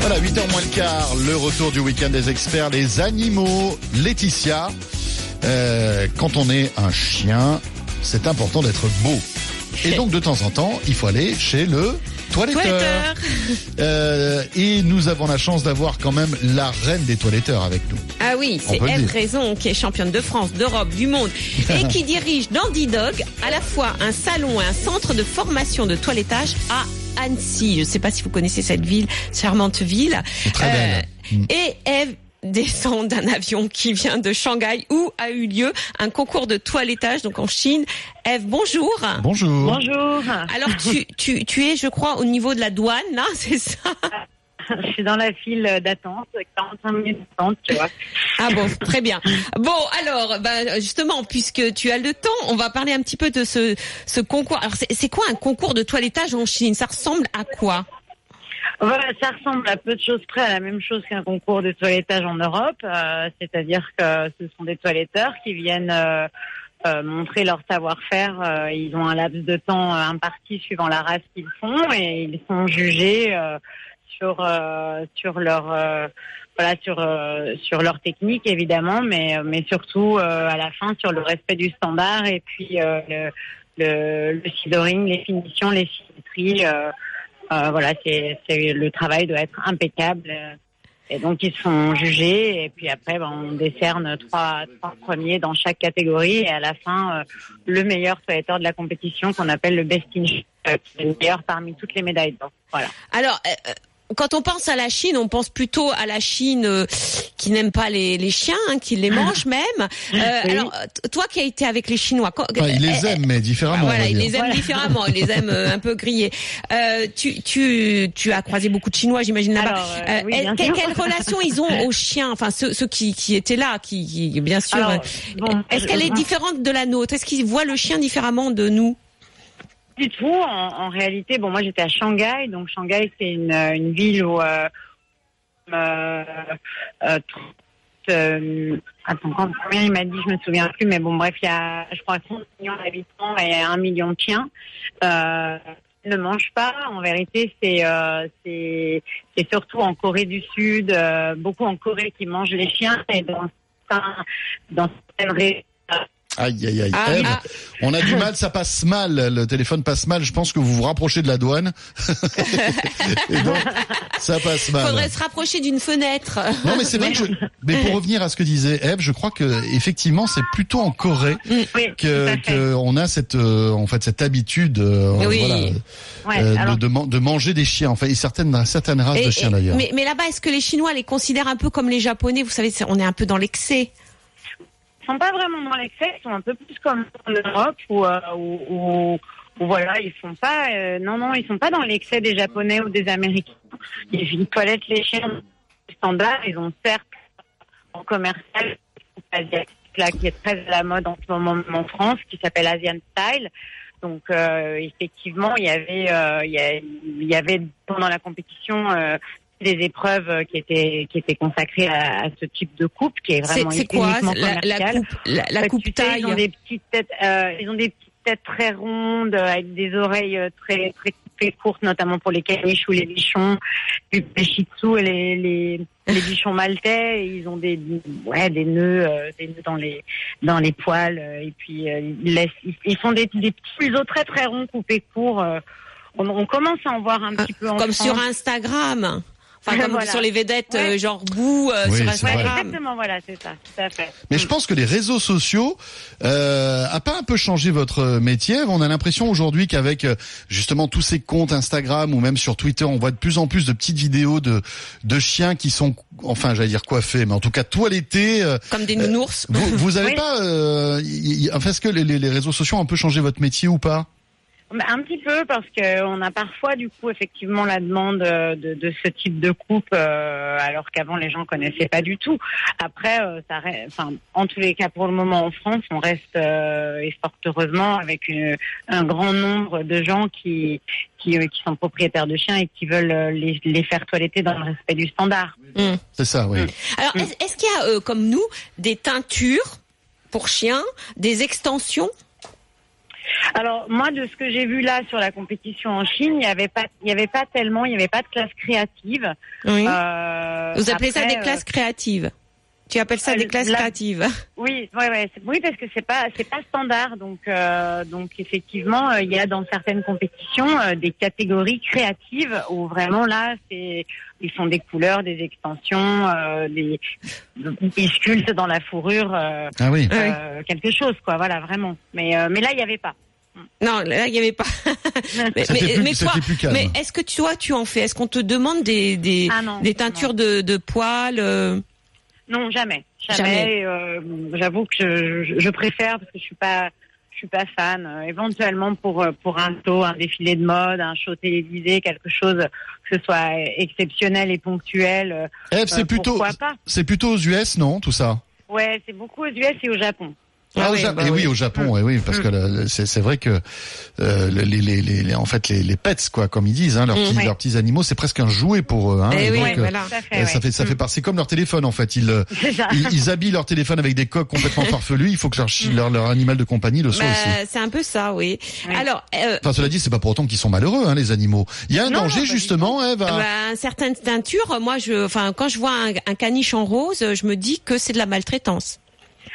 Voilà, 8h moins le quart, le retour du week-end des experts, les animaux. Laetitia, euh, quand on est un chien, c'est important d'être beau. Et donc de temps en temps, il faut aller chez le toiletteur. Toiletteur. Euh, et nous avons la chance d'avoir quand même la reine des toiletteurs avec nous. Ah oui, c'est Eve. Raison qui est championne de France, d'Europe, du monde (laughs) et qui dirige Dandy Dog, à la fois un salon et un centre de formation de toilettage à Annecy. Je ne sais pas si vous connaissez cette ville, charmante ville. Euh, très belle. Mm. Et Eve descend d'un (laughs) avion qui vient de Shanghai où a eu lieu un concours de toilettage donc en Chine. Eve, bonjour. Bonjour. Bonjour. Alors tu, tu, tu es, je crois, au niveau de la douane, là, (laughs) c'est ça? Je suis dans la file d'attente, 45 minutes d'attente, tu vois. Ah bon, très bien. Bon, alors, bah, justement, puisque tu as le temps, on va parler un petit peu de ce, ce concours. Alors, c'est c'est quoi un concours de toilettage en Chine? Ça ressemble à quoi? Voilà, ça ressemble à peu de choses près à la même chose qu'un concours de toilettage en Europe, euh, c'est-à-dire que ce sont des toiletteurs qui viennent euh, euh, montrer leur savoir-faire. Euh, ils ont un laps de temps euh, imparti suivant la race qu'ils font et ils sont jugés euh, sur sur leur voilà sur euh, sur leur technique évidemment, mais mais surtout euh, à la fin sur le respect du standard et puis euh, le le, le sidoring, les finitions, les symétries. Euh, voilà, c'est, le travail doit être impeccable. Et donc ils sont jugés et puis après ben, on décerne trois, trois premiers dans chaque catégorie et à la fin euh, le meilleur toiletteur de la compétition qu'on appelle le best in euh, le meilleur parmi toutes les médailles d'or. Voilà. Alors, quand on pense à la Chine, on pense plutôt à la Chine euh, qui n'aime pas les, les chiens, hein, qui les mange même. (laughs) Euh, Oui. Alors, toi qui as été avec les Chinois, quand- Enfin, il les euh, aime, mais Ah, différemment. voilà, va il dire. les aime Voilà. différemment, il les aime euh, un peu grillés. Euh, tu, tu, tu as croisé beaucoup de Chinois, j'imagine là-bas. Euh, oui, Euh, bien que- sûr. quelle relation ils ont aux chiens Enfin, ceux, ceux qui, qui étaient là, qui, qui bien sûr. Bon, Est-ce qu'elle est différente de la nôtre? Est-ce qu'ils voient le chien différemment de nous? Du tout. En, en réalité, bon, moi j'étais à Shanghai, donc Shanghai c'est une, euh, une ville où euh, euh, euh, euh, attends, combien il m'a dit, je me souviens plus, mais bon, bref, il y a, je crois, 30 millions d'habitants et un million de chiens. Euh, ne mangent pas. En vérité, c'est euh, c'est surtout en Corée du Sud, euh, beaucoup en Corée qui mangent les chiens et dans dans certaines régions. Aïe, aïe, aïe. Ah, Ève, ah. On a du mal, ça passe mal. Le téléphone passe mal. Je pense que vous vous rapprochez de la douane. (laughs) Et donc, ça passe mal. Faudrait se rapprocher d'une fenêtre. Non, mais c'est vrai que je... Mais pour revenir à ce que disait Eve, je crois que effectivement, c'est plutôt en Corée Oui, que, que on a cette, euh, en fait, cette habitude, euh, Oui. voilà, Ouais, euh, alors- de, de, man- de manger des chiens. Enfin, et certaines, certaines races Et- de chiens d'ailleurs. mais, mais là-bas, est-ce que les Chinois les considèrent un peu comme les Japonais? Vous savez, on est un peu dans l'excès. Sont pas vraiment dans l'excès, ils sont un peu plus comme en Europe où, euh, voilà, ils font pas, euh, non, non, ils sont pas dans l'excès des Japonais ou des Américains. Ils, ils toilettent les chiens standard. Ils ont certes en commercial asiatique là qui est très à la mode en ce moment en France, qui s'appelle Asian Style. Donc euh, effectivement, il y avait, il, y avait pendant la compétition des épreuves euh, qui étaient qui étaient consacrées à, à ce type de coupe, qui est vraiment c'est quoi la, la commercial. coupe, la, la Bah, coupe sais, taille Ils ont des petites têtes, euh, ils ont des petites têtes très rondes euh, avec des oreilles euh, très très coupées, courtes, notamment pour les caniches ou les bichons, les shih tzus et les les, les (laughs) bichons maltais. Ils ont des ouais des nœuds, euh, des nœuds dans les dans les poils euh, et puis euh, ils laissent, ils, font des des petits museaux très très ronds coupés courts. euh, on, on commence à en voir un petit peu en Ah, comme France. sur Instagram. Enfin, comme Voilà. sur les vedettes, Ouais. euh, genre Bou euh, Oui, sur. Ouais, Instagram. exactement, voilà, c'est ça, tout à fait. Mais je pense que les réseaux sociaux euh, a pas un peu changé votre métier? On a l'impression aujourd'hui qu'avec euh, justement tous ces comptes Instagram ou même sur Twitter, on voit de plus en plus de petites vidéos de de chiens qui sont, enfin, j'allais dire coiffés, mais en tout cas toilettés. euh, Comme des nounours. Vous, vous avez Oui. pas, euh, y- y- enfin, est-ce que les, les- les réseaux sociaux ont un peu changé votre métier ou pas? Un petit peu parce que on a parfois du coup effectivement la demande euh, de, de ce type de coupe euh, alors qu'avant les gens connaissaient pas du tout. Après, euh, ça, re- enfin en tous les cas pour le moment en France, on reste euh, et fort heureusement avec une- un grand nombre de gens qui qui, euh, qui sont propriétaires de chiens et qui veulent les, les faire toiletter dans le respect du standard. Mm. C'est ça, oui. Alors, est-ce est-ce qu'il y a, euh, comme nous, des teintures pour chiens, des extensions? Alors moi, de ce que j'ai vu là sur la compétition en Chine, il n'y avait pas, il y avait pas tellement, il n'y avait pas de classe créative. Oui. Euh, Vous appelez ça des euh, classes créatives Tu appelles ça euh, des classes la- créatives (laughs) Oui, ouais, ouais, c'est- oui, parce que c'est pas, c'est pas standard. Donc, euh, donc effectivement, euh, il y a dans certaines compétitions euh, des catégories créatives où vraiment là, c'est, ils font des couleurs, des extensions, euh, des, ils sculptent dans la fourrure euh, Ah oui. Ouais. euh, quelque chose, quoi. Voilà, vraiment. Mais, euh, mais là, il y avait pas. Non, là, il n'y avait pas. (laughs) mais mais, plus- mais toi, mais est-ce que toi, tu en fais? Est-ce qu'on te demande des, des, Ah non, des teintures de, de poils euh, Non, jamais, Jamais. jamais. euh, J'avoue que je, je, je préfère parce que je suis pas, suis pas fan. Euh, éventuellement pour euh, pour un show, un défilé de mode, un show télévisé, quelque chose que ce soit exceptionnel et ponctuel. euh, Eve, c'est plutôt, c'est plutôt aux US, non, tout ça? Ouais, c'est beaucoup aux US et au Japon. Ah oui, Ja- bah et oui, oui. au Japon, oui, oui, parce que le- c'est vrai que euh, les, les, les, les- en fait les, les pets, quoi, comme ils disent, hein, leurs, Mm. petits, Ouais. leurs petits animaux, c'est presque un jouet pour eux. Hein, Eh et oui, donc, Ouais, euh, voilà. Fait, euh, ça fait ça fait c'est comme leur téléphone en fait. Ils, euh, (laughs) ça. ils, ils habillent leur téléphone avec des coques complètement (laughs) farfelues. Il faut que leur, leur, leur animal de compagnie le soit bah, aussi. C'est un peu ça, oui. Oui. Alors, euh, Enfin, cela dit, c'est pas pour autant qu'ils sont malheureux, hein, les animaux. Il y a un Non, danger justement, Eve. bah, certaines teintures, moi, je, enfin, quand je vois un, un caniche en rose, je me dis que c'est de la maltraitance.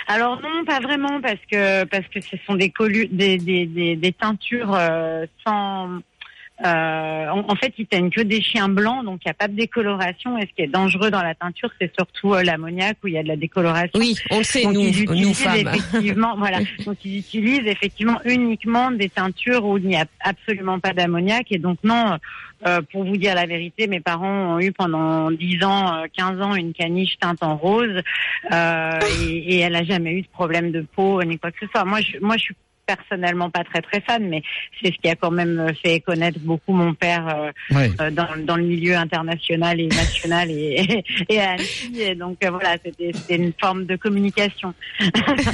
Alors non, pas vraiment, parce que parce que ce sont des des des, des teintures euh, sans. Euh, en, en fait, ils teignent que des chiens blancs, donc il n'y a pas de décoloration. Et ce qui est dangereux dans la teinture, c'est surtout euh, l'ammoniac où il y a de la décoloration. Oui, on le sait, Donc nous, ils nous utilisent femmes. effectivement, (laughs) voilà. Donc ils utilisent effectivement uniquement des teintures où il n'y a absolument pas d'ammoniac. Et donc non, euh, pour vous dire la vérité, mes parents ont eu pendant 10 ans, euh, 15 ans une caniche teinte en rose, euh, et, et elle a jamais eu de problème de peau ni quoi que ce soit. Moi, je, moi, je suis personnellement pas très très fan, mais c'est ce qui a quand même fait connaître beaucoup mon père euh, Ouais. euh, dans, dans le milieu international et national et, (laughs) et à Annecy. Et donc euh, voilà, c'était c'était une forme de communication. (laughs)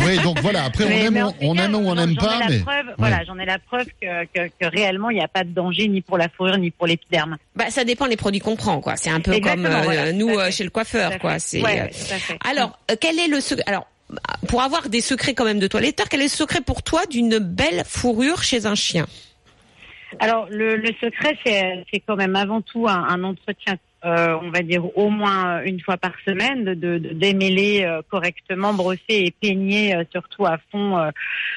Oui, donc voilà. Après, on Mais- aime, mais on, cas, aime ou on n'aime ai pas, la mais voilà, j'en ai la preuve que, que, que réellement il n'y a pas de danger ni pour la fourrure ni pour l'épiderme. Bah, ça dépend les produits qu'on prend, quoi. C'est un peu Exactement, comme euh, voilà, nous euh, chez le coiffeur, quoi. C'est. Ouais, euh, ouais, tout à fait. Alors, euh, quel est le secret Alors, pour avoir des secrets quand même de toiletteur, quel est le secret pour toi d'une belle fourrure chez un chien? Alors le, secret, c'est quand même avant tout un, entretien, euh, on va dire au moins une fois par semaine, de, démêler euh, correctement, brosser et peigner euh, surtout à fond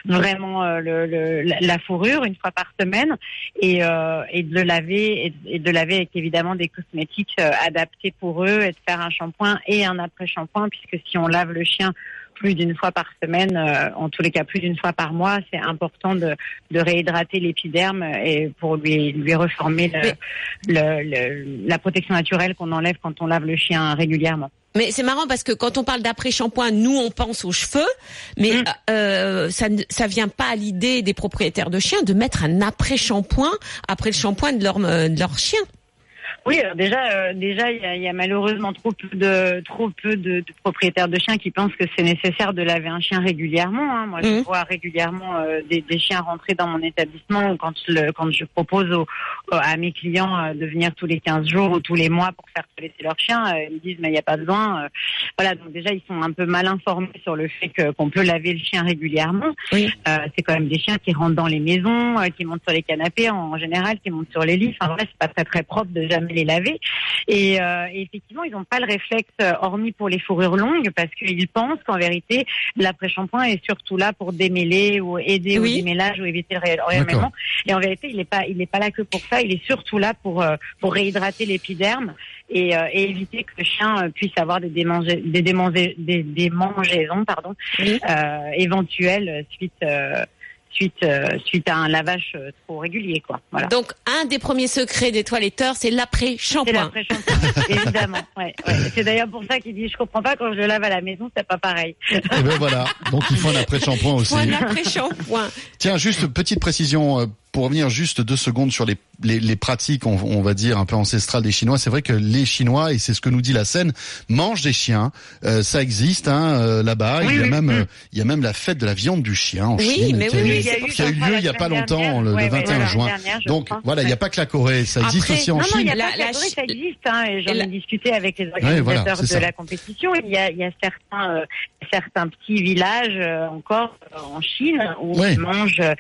vraiment le, la, fourrure une fois par semaine. Et, de le laver et, de laver avec évidemment des cosmétiques adaptés pour eux et de faire un shampoing et un après shampoing puisque si on lave le chien plus d'une fois par semaine, euh, en tous les cas plus d'une fois par mois, c'est important de, de réhydrater l'épiderme et pour lui lui reformer le, le- le- la protection naturelle qu'on enlève quand on lave le chien régulièrement. Mais c'est marrant parce que quand on parle d'après-shampoing, nous on pense aux cheveux, mais Mm. euh, ça ne ça vient pas à l'idée des propriétaires de chiens de mettre un après-shampoing après le shampoing de leur euh, de leur chien. Oui, alors déjà, euh, déjà, il y a, il y a malheureusement trop peu de trop peu de, de propriétaires de chiens qui pensent que c'est nécessaire de laver un chien régulièrement. hein. Moi, je Mhm. vois régulièrement euh, des, des chiens rentrer dans mon établissement ou quand le, quand je propose aux- à mes clients euh, de venir tous les 15 jours ou tous les mois pour faire toiletter leur chien, euh, ils me disent mais il n'y a pas besoin. euh. voilà, donc déjà ils sont un peu mal informés sur le fait que- qu'on peut laver le chien régulièrement. Oui. Euh, c'est quand même des chiens qui rentrent dans les maisons, euh, qui montent sur les canapés en, en général, qui montent sur les lits. Enfin voilà, c'est pas très très propre de jamais les laver. Et, euh, et effectivement, ils n'ont pas le réflexe, euh, hormis pour les fourrures longues, parce qu'ils pensent qu'en vérité, l'après-shampoing est surtout là pour démêler ou aider Oui. au démêlage ou éviter le ré- D'accord. réellement. Et en vérité, il n'est pas, il n'est pas là que pour ça. Il est surtout là pour euh, pour réhydrater l'épiderme et, euh, et éviter que le chien puisse avoir des démangeaisons, des, démange- des démangeaisons, pardon, Oui. euh, éventuelles suite euh, suite euh, suite à un lavage euh, trop régulier, quoi. Voilà. Donc, un des premiers secrets des toiletteurs, c'est C'est l'après-shampoing. l'après-shampoing, (laughs) évidemment. Ouais, ouais. C'est d'ailleurs pour ça qu'il dit je comprends pas quand je le lave à la maison, c'est pas pareil. Et ben voilà. Donc il faut un après-shampoing aussi. Point l'après-shampoing. Tiens, juste petite précision euh, pour revenir juste deux secondes sur les, les, les pratiques, on, on va dire un peu ancestrales des Chinois. C'est vrai que les Chinois, et c'est ce que nous dit la scène, mangent des chiens. Euh, ça existe hein, euh, là-bas. Oui, il y a oui. même euh, il y a même la fête de la viande du chien en Oui, Chine mais qui a oui, eu- oui, Il y a eu, qui a eu je crois, lieu il y a pas longtemps, dernière. le, le Ouais, ouais, 21 voilà, juin. dernière, Donc crois. voilà, il n'y a pas que la Corée, ça existe Après, aussi en Non, non, il Chine. n'y a La- pas que la la Corée, ça existe. Hein, et J'en la- ai discuté avec les organisateurs de la compétition. Il y a, il y a certains, euh, certains petits villages euh, encore euh, en Chine où mangent euh,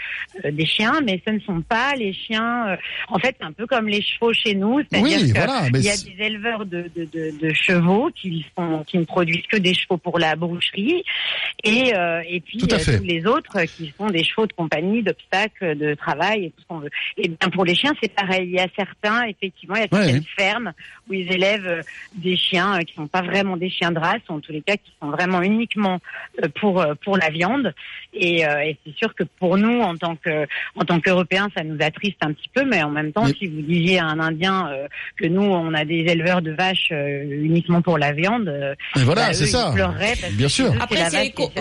des chiens, mais ce ne sont pas les chiens. euh, en fait, c'est un peu comme les chevaux chez nous, c'est-à-dire Oui, voilà, il y a des éleveurs de, de, de, de chevaux qui, font, qui ne produisent que des chevaux pour la boucherie, et, euh, et puis à euh, fait. tous les autres qui sont des chevaux de compagnie, d'obstacles, de travail et tout ce qu'on veut. Et bien pour les chiens, c'est pareil. Il y a certains, effectivement, il y a certaines fermes où ils élèvent euh, des chiens euh, qui sont pas vraiment des chiens de race, ou en tous les cas qui sont vraiment uniquement euh, pour euh, pour la viande. Et, euh, et c'est sûr que pour nous, en tant que en tant qu'Européens, ça nous attriste un petit peu, mais en même temps, Mais- si vous disiez à un Indien euh, que nous, on a des éleveurs de vaches euh, uniquement pour la viande, euh, Et voilà, bah, c'est eux, ça. ils pleureraient parce Bien que sûr. eux, Après, c'est les, co- est-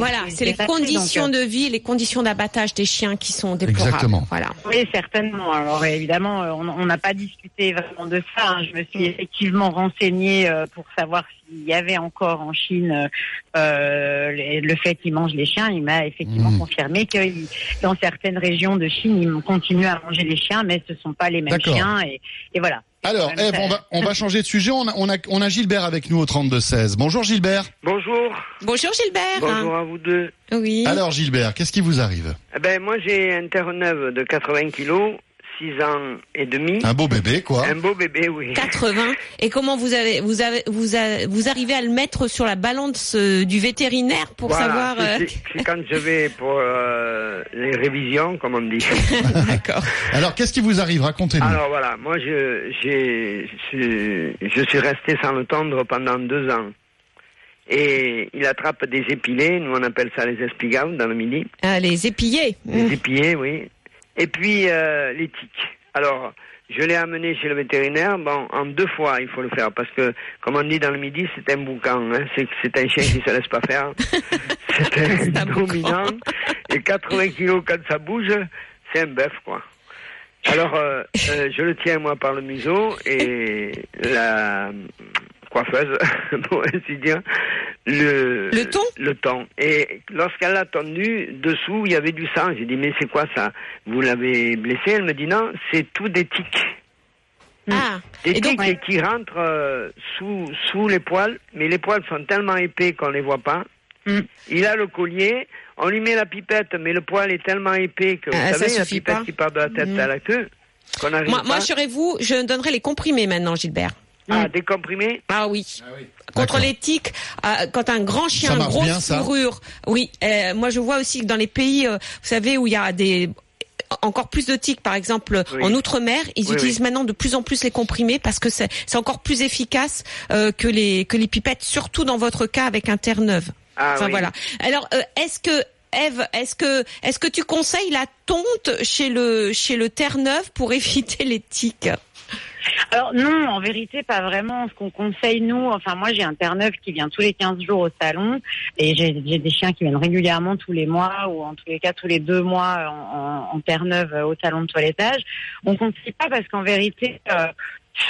est donc, conditions de vie, les conditions d'abattage des chiens qui sont déplorables. Exactement. Voilà. Oui, certainement. Alors évidemment, on n'a pas discuté vraiment de ça. hein. Je me suis effectivement renseignée euh, pour savoir s'il y avait encore en Chine euh, le fait qu'ils mangent les chiens. Il m'a effectivement Mmh. confirmé que il- dans certaines régions de Chine, ils continuent à manger les chiens, mais ce sont pas les mêmes chiens. Et, et voilà. Alors, ça- on va, on va (laughs) changer de sujet. On a, on, a, on a Gilbert avec nous au 32-16. Bonjour Gilbert. Bonjour, Bonjour Gilbert. bonjour à vous deux. Oui. Alors Gilbert, qu'est-ce qui vous arrive? Eh ben, moi j'ai un Terre-Neuve de 80 kilos, 6 ans et demi. Un beau bébé, quoi. Un beau bébé, oui. 80. Et comment vous avez, vous avez, vous avez, vous arrivez à le mettre sur la balance euh, du vétérinaire pour Voilà, savoir. c'est- euh, c'est quand je vais pour euh, les révisions, comme on dit. (laughs) D'accord. Alors, qu'est-ce qui vous arrive? Racontez-nous. Alors voilà, moi je, j'ai, je, je suis resté sans le tendre pendant deux ans. Et il attrape des épilés, nous on appelle ça les espigaves dans le midi. Ah, les épillés. Les épillés, oui. Et puis euh, les tiques. Alors, je l'ai amené chez le vétérinaire. Bon, en deux fois, il faut le faire parce que, comme on dit dans le midi, c'est un boucan. Hein. C'est un chien qui se laisse pas faire. (laughs) C'est un dominant. Et 80 kilos quand ça bouge, c'est un bœuf, quoi. Alors, euh, euh, je le tiens moi par le museau et la coiffeuse, (laughs) pour ainsi dire, le Le ton? le ton. Et lorsqu'elle l'a tendu, dessous, il y avait du sang. J'ai dit, mais c'est quoi ça? Vous l'avez blessé? Elle me dit, non, c'est tout des tiques. Ah. Des Et donc, tiques qui rentrent euh, sous, sous les poils, mais les poils sont tellement épais qu'on les voit pas. Mm. Il a le collier, on lui met la pipette, mais le poil est tellement épais que, vous Ah, ça savez, la pipette pas. qui part de la tête Mm. à la queue, n'arrive moi, pas. moi, serez-vous, je donnerai les comprimés maintenant, Gilbert. Ah, décomprimé Ah oui. Contre les tiques, euh, quand un grand chien, marche grosse bien, fourrure, oui. euh, moi, je vois aussi que dans les pays, euh, vous savez, où il y a des encore plus de tiques, par exemple Oui. en outre-mer, ils Oui, utilisent maintenant de plus en plus les comprimés parce que c'est encore plus efficace euh, que les que les pipettes, surtout dans votre cas avec un Terre-Neuve. Ah enfin oui. voilà. Alors, euh, est-ce que Eve, est-ce que est-ce que tu conseilles la tonte chez le chez le Terre-Neuve pour (laughs) éviter les tiques? Alors non, en vérité, pas vraiment. Ce qu'on conseille, nous, enfin moi j'ai un Terre-Neuve qui vient tous les 15 jours au salon et j'ai des chiens qui viennent régulièrement tous les mois ou en tous les cas tous les deux mois en, en, en Terre-Neuve euh, au salon de toilettage. On conseille pas parce qu'en vérité, euh,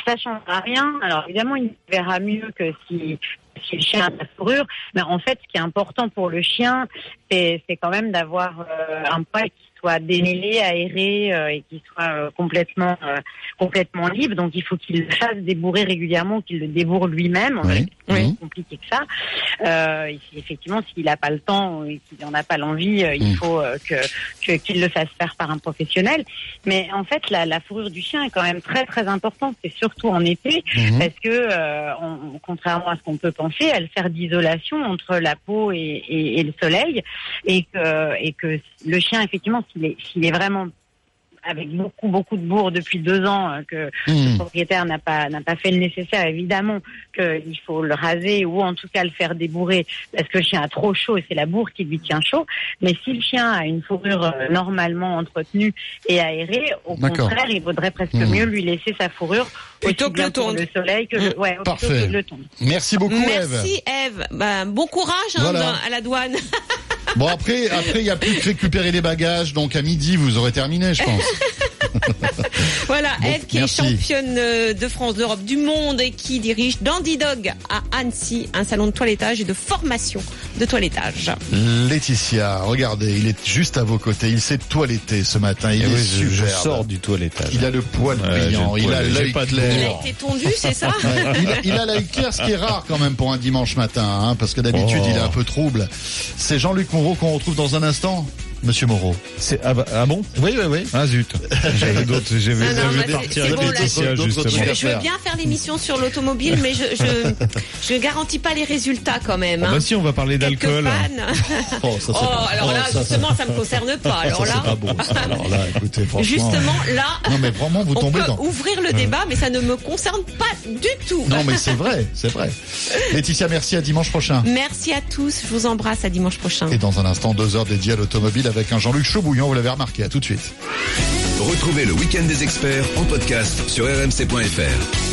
ça changera rien. Alors évidemment, il verra mieux que si, si le chien a la fourrure, mais en fait, ce qui est important pour le chien, c'est c'est quand même d'avoir euh, un poil qui soit démêlé, aéré euh, et qui soit euh, complètement euh, complètement libre. Donc il faut qu'il le fasse débourrer régulièrement, qu'il le débourre lui-même. Oui. c'est Oui. plus compliqué que ça. Et si- effectivement, s'il n'a pas le temps et qu'il n'en a pas l'envie, il Mm. faut que que- qu'il le fasse faire par un professionnel. Mais en fait, la, la fourrure du chien est quand même très très importante, et surtout en été, Mhm. parce que on- contrairement à ce qu'on peut penser, elle sert d'isolation entre la peau et, et- et le soleil, et que et que le chien effectivement, s'il est s'il est vraiment avec beaucoup beaucoup de bourre depuis deux ans euh, que Mhm. le propriétaire n'a pas n'a pas fait le nécessaire, évidemment qu'il faut le raser ou en tout cas le faire débourrer parce que le chien a trop chaud et c'est la bourre qui lui tient chaud. Mais si le chien a une fourrure euh, normalement entretenue et aérée, au D'accord. contraire, il vaudrait presque Mhm. mieux lui laisser sa fourrure Plutôt que le tondre. le soleil que le, ouais, plutôt Parfait. que le. Merci beaucoup, Eve. Merci Eve. Ben, bon courage hein, Voilà. dans- à la douane. (laughs) Bon, après, après, il y a plus que récupérer les bagages. Donc, à midi, vous aurez terminé, je pense. (laughs) Voilà, Bon, Eve qui merci. est championne euh, de France, d'Europe, du monde et qui dirige Dandy Dog à Annecy, un salon de toilettage et de formation de toilettage. Laetitia, regardez, il est juste à vos côtés. Il s'est toiletté ce matin. Il Eh est oui, je, je sors du toilettage. Il a le poil brillant. Il a l'œil pas de Il a clair. été tondu, c'est ça (laughs) Ouais, il, a, il a l'œil clair, ce qui est rare quand même pour un dimanche matin, hein, parce que d'habitude Oh. il est un peu trouble. C'est Jean-Luc Moreau qu'on retrouve dans un instant. Monsieur Moreau. C'est- Ah, bah- ah bon Oui, oui, oui. Ah zut. J'avais (laughs) d'autres. J'avais prévu bah, partir avec Laetitia, justement. Je, veux bien faire l'émission sur l'automobile, mais je, je (laughs) je garantis pas les résultats quand même. Ah Hein. bah si, on va parler Quelques d'alcool. (laughs) Oh, ça, Oh, pas- alors oh, là, ça, ça- justement, ça me concerne pas. ça, Alors c'est là, pas bon. ça. Alors là, écoutez, franchement. justement, là, Non, mais vraiment, vous on tombez peut dans. ouvrir le débat, mais ça ne me concerne pas du tout. Non, mais c'est vrai, c'est vrai. Laetitia, merci à dimanche prochain. Merci à tous. Je vous embrasse. À dimanche prochain. Et dans un instant, deux heures dédiées à l'automobile avec un Jean-Luc Chaubouillon, vous l'avez remarqué. À tout de suite. Retrouvez le week-end des experts en podcast sur rmc.fr.